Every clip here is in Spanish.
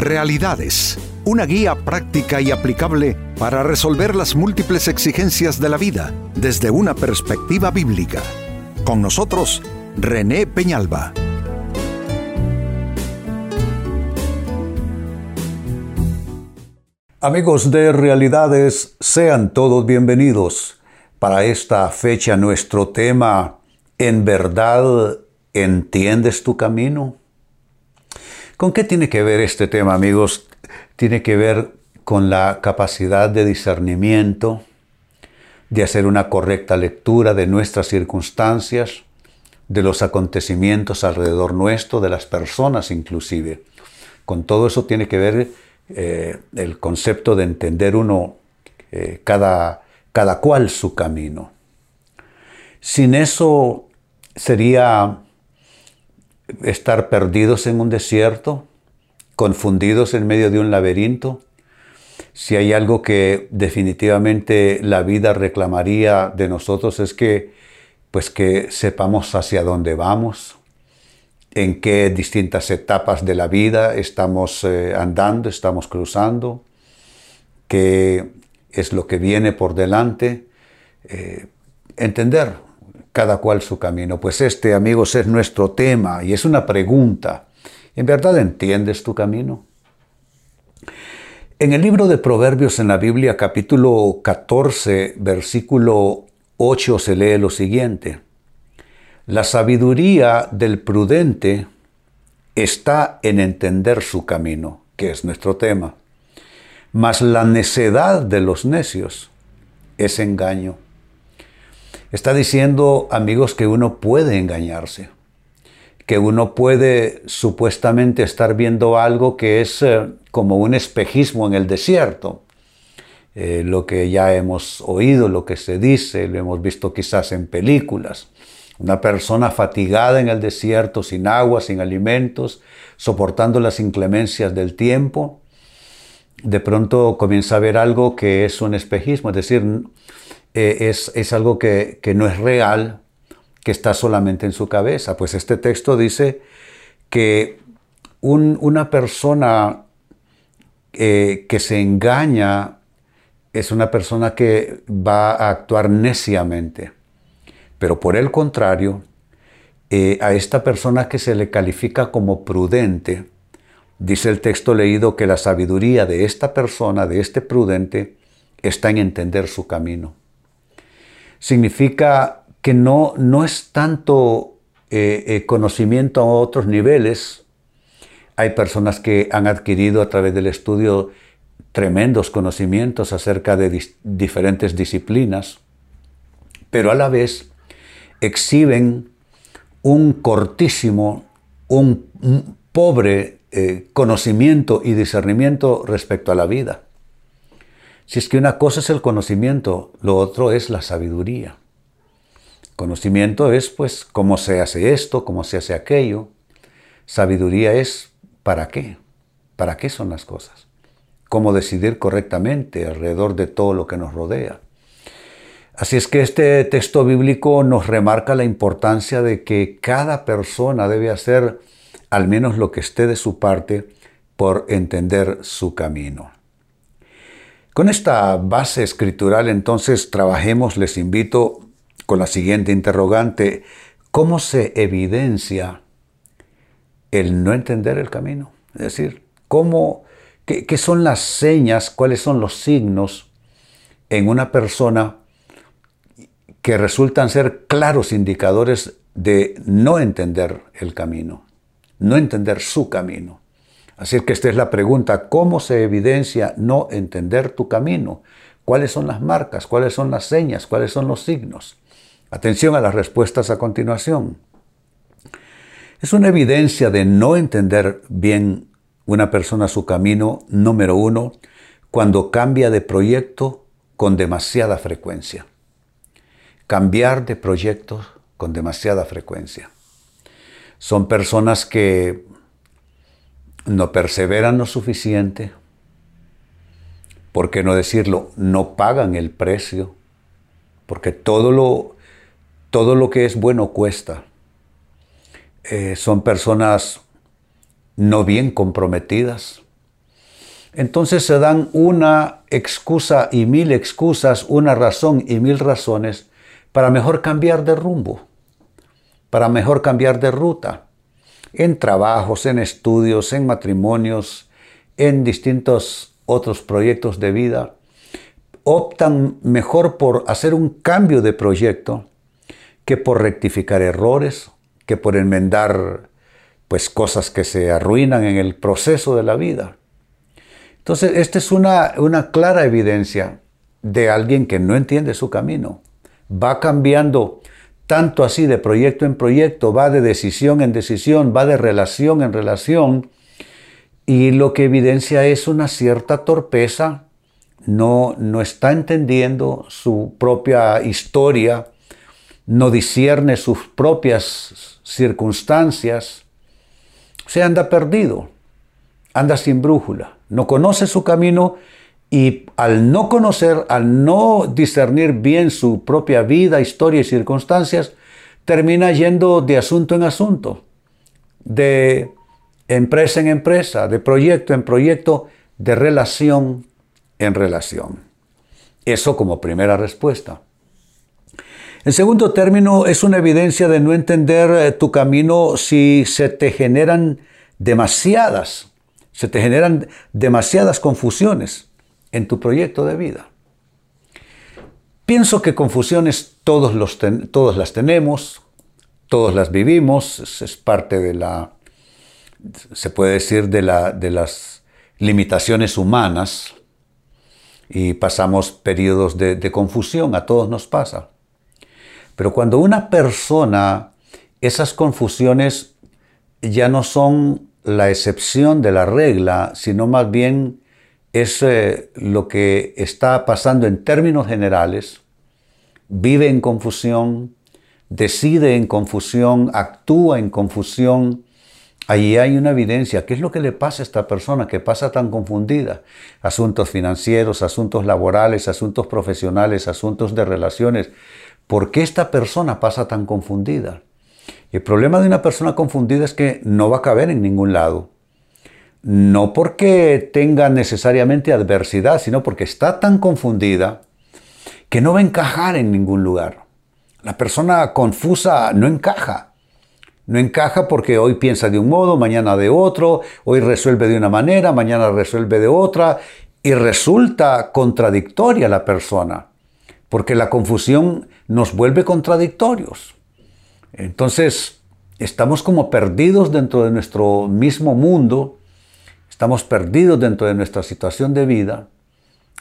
Realidades, una guía práctica y aplicable para resolver las múltiples exigencias de la vida desde una perspectiva bíblica. Con nosotros, René Peñalba. Amigos de Realidades, sean todos bienvenidos. Para esta fecha nuestro tema, ¿en verdad entiendes tu camino? ¿Con qué tiene que ver este tema, amigos? Tiene que ver con la capacidad de discernimiento, de hacer una correcta lectura de nuestras circunstancias, de los acontecimientos alrededor nuestro, de las personas inclusive. Con todo eso tiene que ver eh, el concepto de entender uno eh, cada, cada cual su camino. Sin eso sería estar perdidos en un desierto, confundidos en medio de un laberinto, si hay algo que definitivamente la vida reclamaría de nosotros es que pues que sepamos hacia dónde vamos, en qué distintas etapas de la vida estamos eh, andando, estamos cruzando, qué es lo que viene por delante, eh, entender cada cual su camino. Pues este, amigos, es nuestro tema y es una pregunta. ¿En verdad entiendes tu camino? En el libro de Proverbios en la Biblia, capítulo 14, versículo 8, se lee lo siguiente. La sabiduría del prudente está en entender su camino, que es nuestro tema. Mas la necedad de los necios es engaño. Está diciendo, amigos, que uno puede engañarse, que uno puede supuestamente estar viendo algo que es eh, como un espejismo en el desierto. Eh, lo que ya hemos oído, lo que se dice, lo hemos visto quizás en películas. Una persona fatigada en el desierto, sin agua, sin alimentos, soportando las inclemencias del tiempo, de pronto comienza a ver algo que es un espejismo, es decir, eh, es, algo que, no es real, que está solamente en su cabeza. Pues este texto dice que una persona eh, que se engaña es una persona que va a actuar neciamente. Pero por el contrario, eh, a esta persona que se le califica como prudente, dice el texto leído que la sabiduría de esta persona, de este prudente, está en entender su camino significa que no, no es tanto eh, eh, conocimiento a otros niveles. Hay personas que han adquirido a través del estudio tremendos conocimientos acerca de diferentes disciplinas, pero a la vez exhiben un cortísimo, un, pobre eh, conocimiento y discernimiento respecto a la vida. Si es que una cosa es el conocimiento, lo otro es la sabiduría. Conocimiento es pues cómo se hace esto, cómo se hace aquello. Sabiduría es para qué, para qué son las cosas. Cómo decidir correctamente alrededor de todo lo que nos rodea. Así es que este texto bíblico nos remarca la importancia de que cada persona debe hacer al menos lo que esté de su parte por entender su camino. Con esta base escritural entonces trabajemos, les invito con la siguiente interrogante, ¿cómo se evidencia el no entender el camino? Es decir, ¿cómo, qué, qué son las señas, cuáles son los signos en una persona que resultan ser claros indicadores de no entender el camino, no entender su camino? Así que esta es la pregunta, ¿cómo se evidencia no entender tu camino? ¿Cuáles son las marcas? ¿Cuáles son las señas? ¿Cuáles son los signos? Atención a las respuestas a continuación. Es una evidencia de no entender bien una persona su camino, número uno, cuando cambia de proyecto con demasiada frecuencia. Cambiar de proyecto con demasiada frecuencia. Son personas que no perseveran lo suficiente, ¿por qué no decirlo? No pagan el precio, porque todo lo, todo lo que es bueno cuesta. Eh, son personas no bien comprometidas, entonces se dan una excusa y mil excusas, una razón y mil razones para mejor cambiar de rumbo, para mejor cambiar de ruta, en trabajos, en estudios, en matrimonios, en distintos otros proyectos de vida. Optan mejor por hacer un cambio de proyecto que por rectificar errores, que por enmendar pues cosas que se arruinan en el proceso de la vida. Entonces, esta es una, una clara evidencia de alguien que no entiende su camino. Va cambiando tanto así de proyecto en proyecto, va de decisión en decisión, va de relación en relación, y lo que evidencia es una cierta torpeza, no, no está entendiendo su propia historia, no discierne sus propias circunstancias, se anda perdido, anda sin brújula, no conoce su camino y al no conocer, al no discernir bien su propia vida, historia y circunstancias, termina yendo de asunto en asunto, de empresa en empresa, de proyecto en proyecto, de relación en relación. Eso como primera respuesta. En segundo término, es una evidencia de no entender eh, tu camino si se te generan demasiadas, se te generan demasiadas confusiones en tu proyecto de vida. Pienso que confusiones todos, los todos las tenemos, todos las vivimos, es parte de la, se puede decir, de, la, de las limitaciones humanas y pasamos periodos de, de confusión, a todos nos pasa. Pero cuando una persona, esas confusiones ya no son la excepción de la regla, sino más bien es eh, lo que está pasando en términos generales, vive en confusión, decide en confusión, actúa en confusión, Ahí hay una evidencia. ¿Qué es lo que le pasa a esta persona que pasa tan confundida? Asuntos financieros, asuntos laborales, asuntos profesionales, asuntos de relaciones. ¿Por qué esta persona pasa tan confundida? el problema de una persona confundida es que no va a caber en ningún lado. No porque tenga necesariamente adversidad, sino porque está tan confundida que no va a encajar en ningún lugar. La persona confusa no encaja. No encaja porque hoy piensa de un modo, mañana de otro, hoy resuelve de una manera, mañana resuelve de otra, y resulta contradictoria la persona porque la confusión nos vuelve contradictorios. Entonces, estamos como perdidos dentro de nuestro mismo mundo, estamos perdidos dentro de nuestra situación de vida,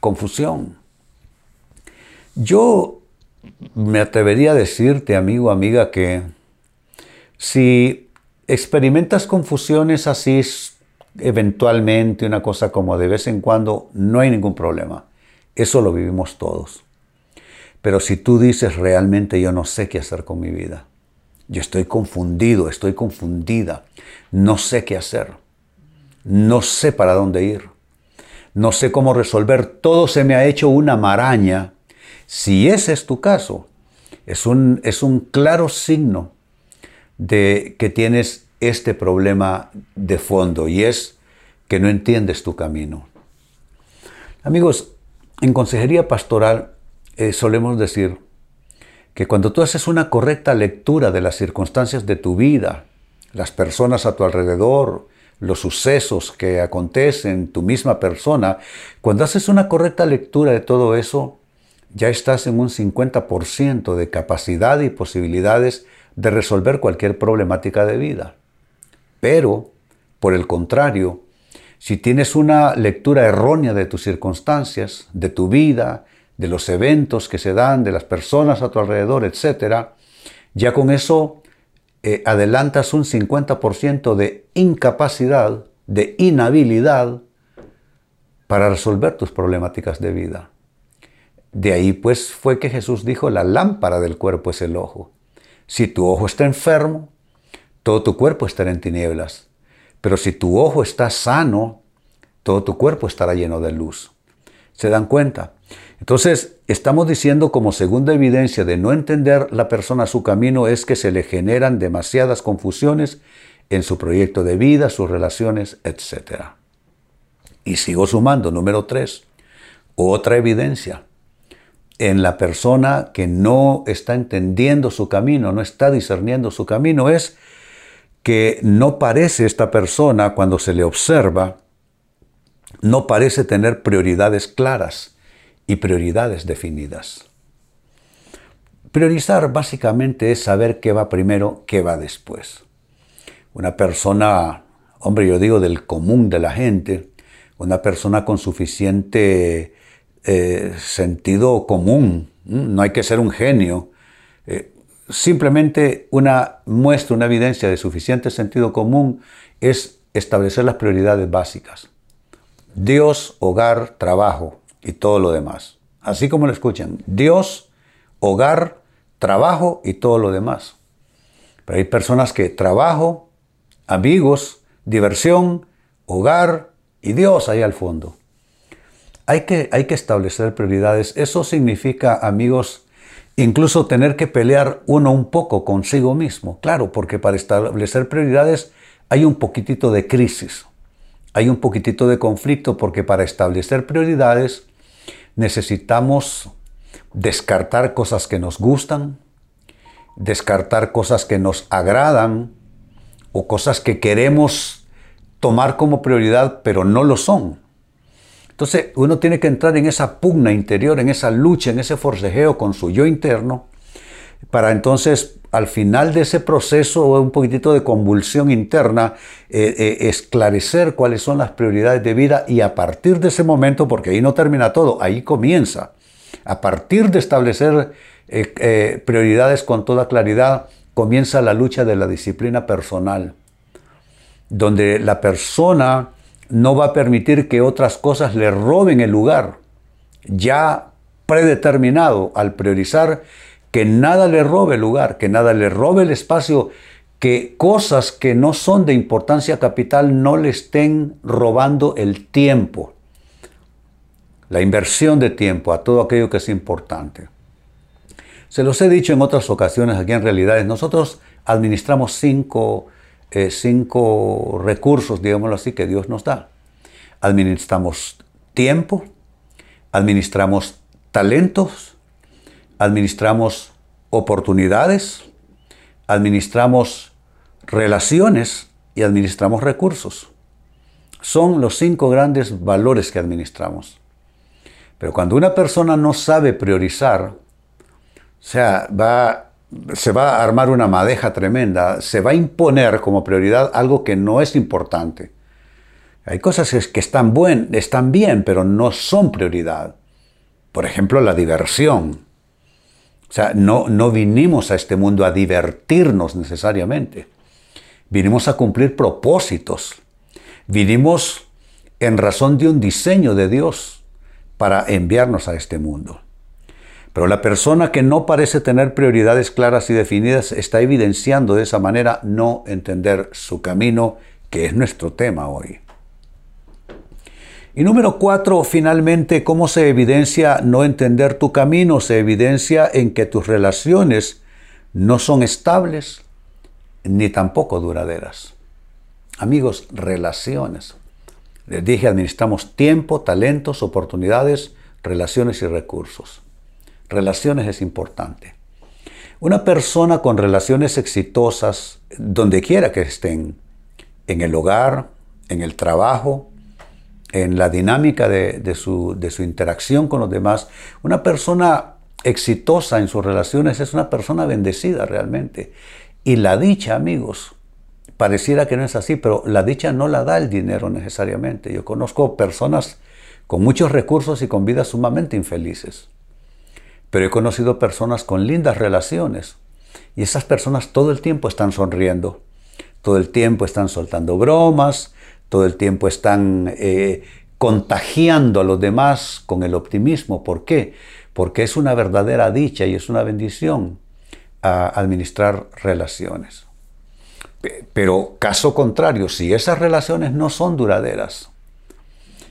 confusión. Yo me atrevería a decirte, amigo, amiga, que si experimentas confusiones así eventualmente, una cosa como de vez en cuando, no hay ningún problema. Eso lo vivimos todos. Pero si tú dices realmente yo no sé qué hacer con mi vida, yo estoy confundido, estoy confundida, no sé qué hacer, no sé para dónde ir, no sé cómo resolver, todo se me ha hecho una maraña, si ese es tu caso, es un, es un claro signo de que tienes este problema de fondo y es que no entiendes tu camino. Amigos, en consejería pastoral eh, solemos decir que cuando tú haces una correcta lectura de las circunstancias de tu vida, las personas a tu alrededor, los sucesos que acontecen, tu misma persona, cuando haces una correcta lectura de todo eso, ya estás en un 50% de capacidad y posibilidades de resolver cualquier problemática de vida. Pero, por el contrario, si tienes una lectura errónea de tus circunstancias, de tu vida, de los eventos que se dan, de las personas a tu alrededor, etc., ya con eso eh, adelantas un 50% de incapacidad, de inhabilidad para resolver tus problemáticas de vida. De ahí pues fue que Jesús dijo, la lámpara del cuerpo es el ojo. Si tu ojo está enfermo, todo tu cuerpo estará en tinieblas. Pero si tu ojo está sano, todo tu cuerpo estará lleno de luz. ¿Se dan cuenta? Entonces, estamos diciendo como segunda evidencia de no entender la persona su camino es que se le generan demasiadas confusiones en su proyecto de vida, sus relaciones, etc. Y sigo sumando, número tres, otra evidencia en la persona que no está entendiendo su camino, no está discerniendo su camino, es que no parece esta persona cuando se le observa, no parece tener prioridades claras y prioridades definidas. Priorizar básicamente es saber qué va primero, qué va después. Una persona, hombre, yo digo del común de la gente, una persona con suficiente eh, sentido común, no hay que ser un genio, eh, simplemente una muestra, una evidencia de suficiente sentido común es establecer las prioridades básicas. Dios, hogar, trabajo y todo lo demás. Así como lo escuchan, Dios, hogar, trabajo y todo lo demás. Pero hay personas que trabajo, amigos, diversión, hogar y Dios ahí al fondo. Hay que, hay que establecer prioridades. Eso significa, amigos, incluso tener que pelear uno un poco consigo mismo. Claro, porque para establecer prioridades hay un poquitito de crisis, hay un poquitito de conflicto, porque para establecer prioridades necesitamos descartar cosas que nos gustan, descartar cosas que nos agradan o cosas que queremos tomar como prioridad, pero no lo son. Entonces uno tiene que entrar en esa pugna interior, en esa lucha, en ese forcejeo con su yo interno, para entonces al final de ese proceso, un poquitito de convulsión interna, eh, eh, esclarecer cuáles son las prioridades de vida y a partir de ese momento, porque ahí no termina todo, ahí comienza. A partir de establecer eh, prioridades con toda claridad, comienza la lucha de la disciplina personal, donde la persona no va a permitir que otras cosas le roben el lugar, ya predeterminado al priorizar que nada le robe el lugar, que nada le robe el espacio, que cosas que no son de importancia capital no le estén robando el tiempo, la inversión de tiempo a todo aquello que es importante. Se los he dicho en otras ocasiones aquí en realidades, nosotros administramos cinco eh, cinco recursos, digámoslo así, que Dios nos da. Administramos tiempo, administramos talentos, administramos oportunidades, administramos relaciones y administramos recursos. Son los cinco grandes valores que administramos. Pero cuando una persona no sabe priorizar, se va a armar una madeja tremenda, se va a imponer como prioridad algo que no es importante. Hay cosas que están, buen, están bien, pero no son prioridad. Por ejemplo, la diversión. O sea, no, no vinimos a este mundo a divertirnos necesariamente. Vinimos a cumplir propósitos. Vinimos en razón de un diseño de Dios para enviarnos a este mundo. Pero la persona que no parece tener prioridades claras y definidas está evidenciando de esa manera no entender su camino, que es nuestro tema hoy. Y número cuatro, finalmente, ¿cómo se evidencia no entender tu camino? Se evidencia en que tus relaciones no son estables ni tampoco duraderas. Amigos, relaciones. Les dije, administramos tiempo, talentos, oportunidades, relaciones y recursos. Relaciones es importante. Una persona con relaciones exitosas, donde quiera que estén, en el hogar, en el trabajo, en la dinámica de, su, su, interacción con los demás, una persona exitosa en sus relaciones es una persona bendecida realmente. Y la dicha, amigos, pareciera que no es así, pero la dicha no la da el dinero necesariamente. Yo conozco personas con muchos recursos y con vidas sumamente infelices. Pero he conocido personas con lindas relaciones y esas personas todo el tiempo están sonriendo, todo el tiempo están soltando bromas, todo el tiempo están eh, contagiando a los demás con el optimismo. ¿Por qué? Porque es una verdadera dicha y es una bendición administrar relaciones. Pero caso contrario, si esas relaciones no son duraderas,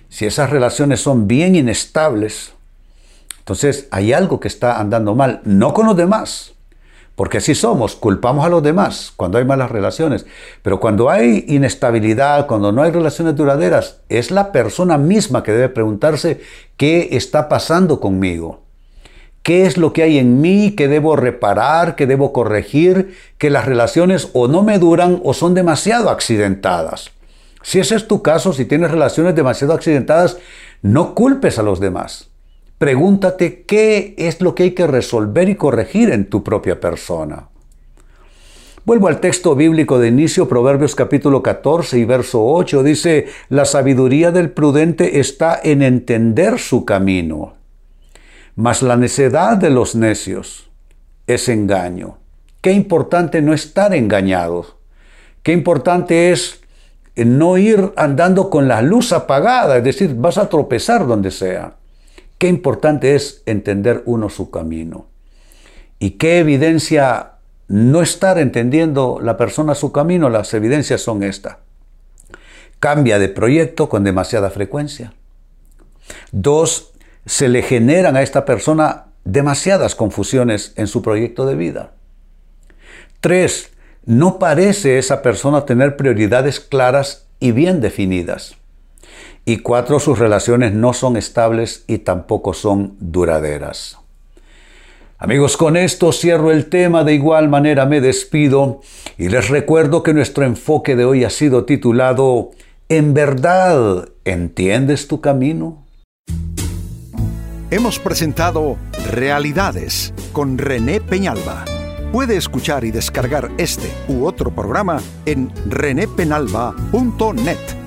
si esas relaciones son bien inestables, entonces hay algo que está andando mal, no con los demás, Porque así somos, culpamos a los demás cuando hay malas relaciones. Pero cuando hay inestabilidad, cuando no hay relaciones duraderas, es la persona misma que debe preguntarse qué está pasando conmigo. ¿Qué es lo que hay en mí que debo reparar, que debo corregir, que las relaciones o no me duran o son demasiado accidentadas? Si ese es tu caso, si tienes relaciones demasiado accidentadas, no culpes a los demás. Pregúntate qué es lo que hay que resolver y corregir en tu propia persona. Vuelvo al texto bíblico de inicio, Proverbios capítulo 14 y verso 8, dice, la sabiduría del prudente está en entender su camino, mas la necedad de los necios es engaño. Qué importante no estar engañados. Qué importante es no ir andando con la luz apagada, es decir, vas a tropezar donde sea. Qué importante es entender uno su camino. Y qué evidencia no estar entendiendo la persona su camino, las evidencias son estas. Cambia de proyecto con demasiada frecuencia. Dos, se le generan a esta persona demasiadas confusiones en su proyecto de vida. Tres, no parece esa persona tener prioridades claras y bien definidas. Y cuatro, sus relaciones no son estables y tampoco son duraderas. Amigos, con esto cierro el tema, de igual manera me despido y les recuerdo que nuestro enfoque de hoy ha sido titulado ¿En verdad entiendes tu camino? Hemos presentado Realidades con René Peñalba. Puede escuchar y descargar este u otro programa en renépenalba.net